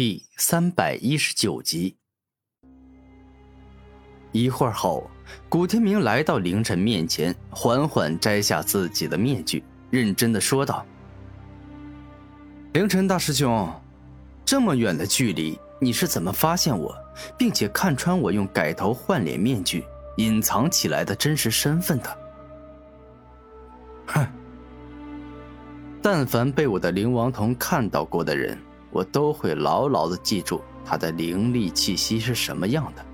第三百一十九集。一会儿后，古天明来到凌晨面前，缓缓摘下自己的面具，认真的说道：“凌晨大师兄，这么远的距离，你是怎么发现我，并且看穿我用改头换脸面具隐藏起来的真实身份的？”哼，但凡被我的灵王瞳看到过的人。我都会牢牢的记住他的灵力气息是什么样的，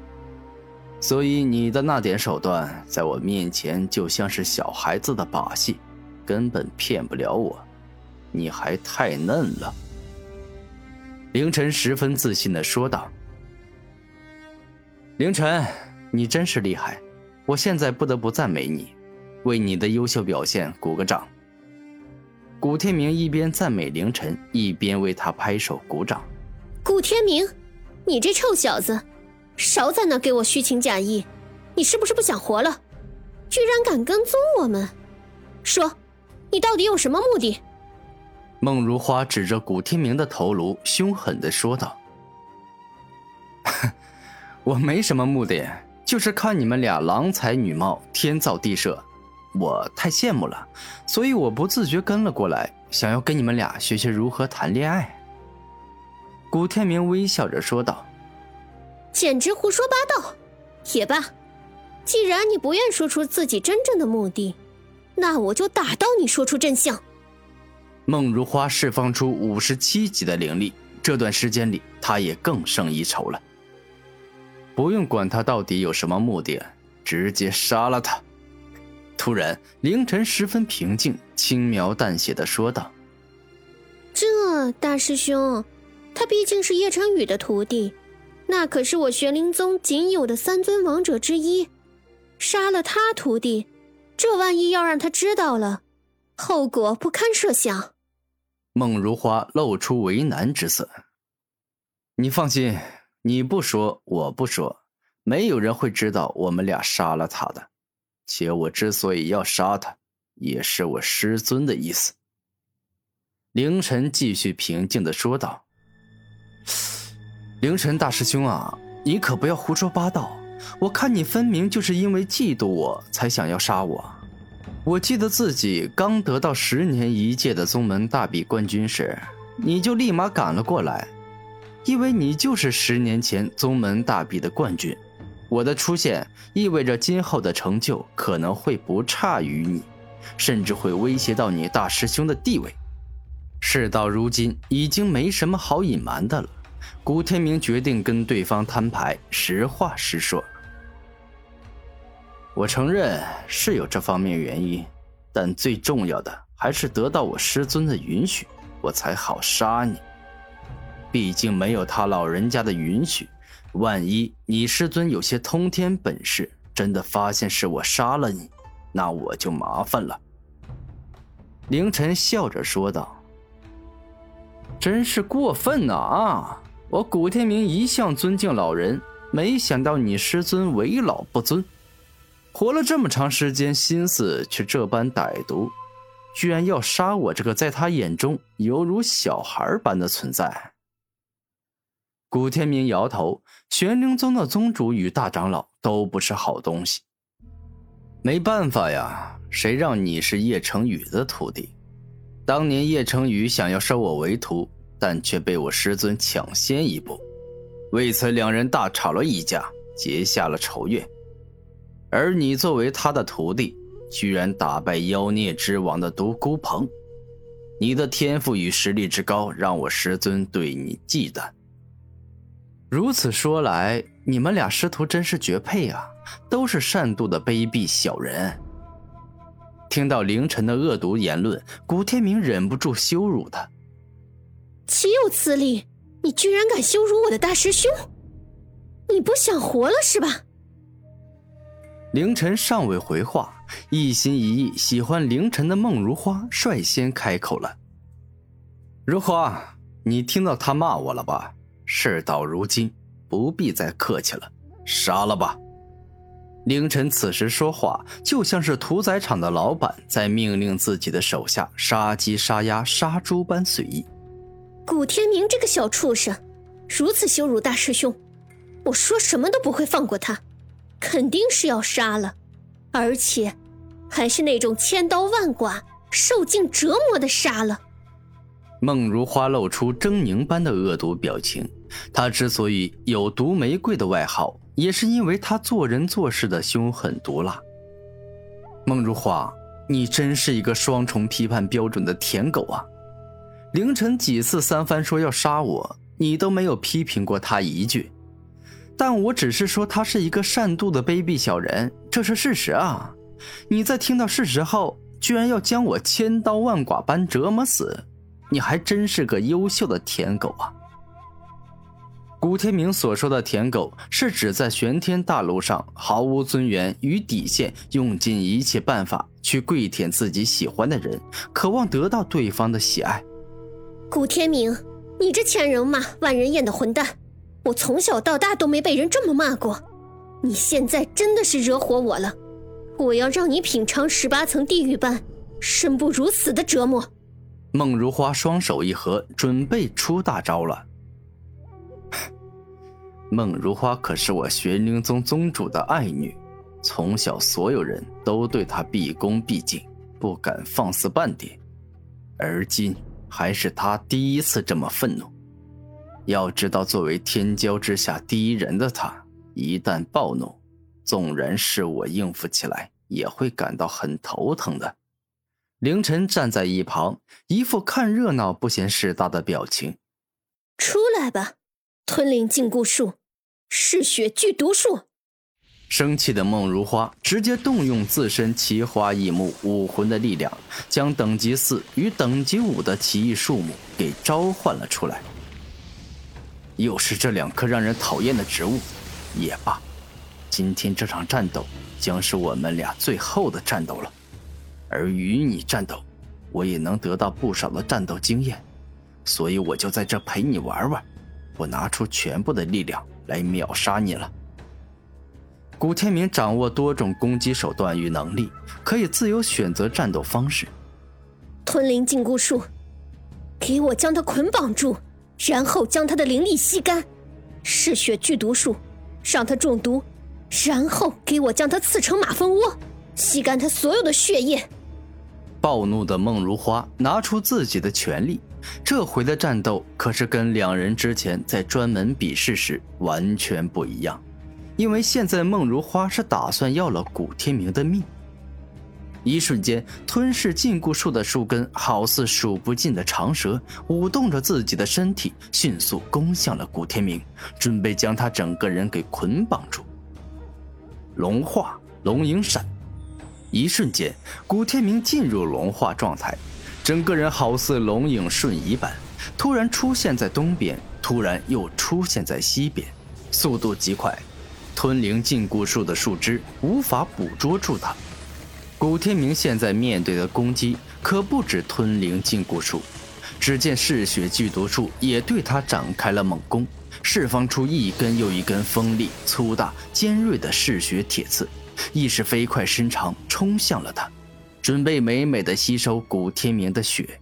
所以你的那点手段，在我面前就像是小孩子的把戏，根本骗不了我。你还太嫩了。”凌晨十分自信的说道。“凌晨，你真是厉害，我现在不得不赞美你，为你的优秀表现鼓个掌。”古天明一边赞美凌晨，一边为他拍手鼓掌。古天明，你这臭小子，少在那给我虚情假意！你是不是不想活了？居然敢跟踪我们！说，你到底有什么目的？孟如花指着古天明的头颅，凶狠的说道：“ 我没什么目的，就是看你们俩郎才女貌，天造地设。”我太羡慕了，所以我不自觉跟了过来，想要跟你们俩学学如何谈恋爱。古天明微笑着说道：“简直胡说八道！也罢，既然你不愿说出自己真正的目的，那我就打到你说出真相。”孟如花释放出五十七级的灵力，这段时间里，她也更胜一筹了。不用管他到底有什么目的，直接杀了他。突然，凌晨十分平静、轻描淡写的说道：“这大师兄，他毕竟是叶晨宇的徒弟，那可是我玄灵宗仅有的三尊王者之一。杀了他徒弟，这万一要让他知道了，后果不堪设想。”孟如花露出为难之色：“你放心，你不说，我不说，没有人会知道我们俩杀了他的。”且我之所以要杀他，也是我师尊的意思。凌晨继续平静的说道：“凌晨大师兄啊，你可不要胡说八道！我看你分明就是因为嫉妒我才想要杀我。我记得自己刚得到十年一届的宗门大比冠军时，你就立马赶了过来，因为你就是十年前宗门大比的冠军。”我的出现意味着今后的成就可能会不差于你，甚至会威胁到你大师兄的地位。事到如今，已经没什么好隐瞒的了。古天明决定跟对方摊牌，实话实说。我承认是有这方面原因，但最重要的还是得到我师尊的允许，我才好杀你。毕竟没有他老人家的允许。万一你师尊有些通天本事，真的发现是我杀了你，那我就麻烦了。”凌晨笑着说道。“真是过分呐！啊，我古天明一向尊敬老人，没想到你师尊为老不尊，活了这么长时间，心思却这般歹毒，居然要杀我这个在他眼中犹如小孩般的存在。”古天明摇头，玄灵宗的宗主与大长老都不是好东西。没办法呀，谁让你是叶成宇的徒弟？当年叶成宇想要收我为徒，但却被我师尊抢先一步，为此两人大吵了一架，结下了仇怨。而你作为他的徒弟，居然打败妖孽之王的独孤鹏，你的天赋与实力之高，让我师尊对你忌惮。如此说来，你们俩师徒真是绝配啊！都是善妒的卑鄙小人。听到凌晨的恶毒言论，古天明忍不住羞辱他：“岂有此理！你居然敢羞辱我的大师兄！你不想活了是吧？”凌晨尚未回话，一心一意喜欢凌晨的孟如花率先开口了：“如花，你听到他骂我了吧？”事到如今，不必再客气了，杀了吧！凌晨此时说话，就像是屠宰场的老板在命令自己的手下杀鸡杀鸭杀猪般随意。古天明这个小畜生，如此羞辱大师兄，我说什么都不会放过他，肯定是要杀了，而且还是那种千刀万剐、受尽折磨的杀了。孟如花露出狰狞般的恶毒表情。她之所以有“毒玫瑰”的外号，也是因为她做人做事的凶狠毒辣。孟如花，你真是一个双重批判标准的舔狗啊！凌晨几次三番说要杀我，你都没有批评过他一句。但我只是说他是一个善妒的卑鄙小人，这是事实啊！你在听到事实后，居然要将我千刀万剐般折磨死，你还真是个优秀的舔狗啊！古天明所说的“舔狗”，是指在玄天大陆上毫无尊严与底线，用尽一切办法去跪舔自己喜欢的人，渴望得到对方的喜爱。古天明，你这千人骂万人厌的混蛋，我从小到大都没被人这么骂过，你现在真的是惹火我了，我要让你品尝十八层地狱般生不如死的折磨。孟如花双手一合，准备出大招了。孟如花可是我玄灵宗宗主的爱女，从小所有人都对她毕恭毕敬，不敢放肆半点。而今还是她第一次这么愤怒。要知道，作为天骄之下第一人的她，一旦暴怒，纵然是我应付起来，也会感到很头疼的。凌晨站在一旁，一副看热闹不嫌事大的表情。出来吧。吞灵禁锢术，嗜血剧毒术。生气的孟如花直接动用自身奇花异木武魂的力量，将等级四与等级五的奇异树木给召唤了出来。又是这两棵让人讨厌的植物，也罢，今天这场战斗将是我们俩最后的战斗了。而与你战斗，我也能得到不少的战斗经验，所以我就在这陪你玩玩。我拿出全部的力量来秒杀你了。古天明掌握多种攻击手段与能力，可以自由选择战斗方式。吞灵禁锢术，给我将他捆绑住，然后将他的灵力吸干；嗜血剧毒术，让他中毒，然后给我将他刺成马蜂窝，吸干他所有的血液。暴怒的孟如花拿出自己的全力。这回的战斗可是跟两人之前在专门比试时完全不一样，因为现在孟如花是打算要了古天明的命。一瞬间，吞噬禁锢术的树根好似数不尽的长蛇，舞动着自己的身体，迅速攻向了古天明，准备将他整个人给捆绑住。龙化龙影闪，一瞬间，古天明进入龙化状态。整个人好似龙影瞬移般，突然出现在东边，突然又出现在西边，速度极快。吞灵禁锢术的树枝无法捕捉住他。古天明现在面对的攻击可不止吞灵禁锢术，只见嗜血剧毒术也对他展开了猛攻，释放出一根又一根锋利、粗大、尖锐的嗜血铁刺，意识飞快伸长，冲向了他。准备美美的吸收古天明的血。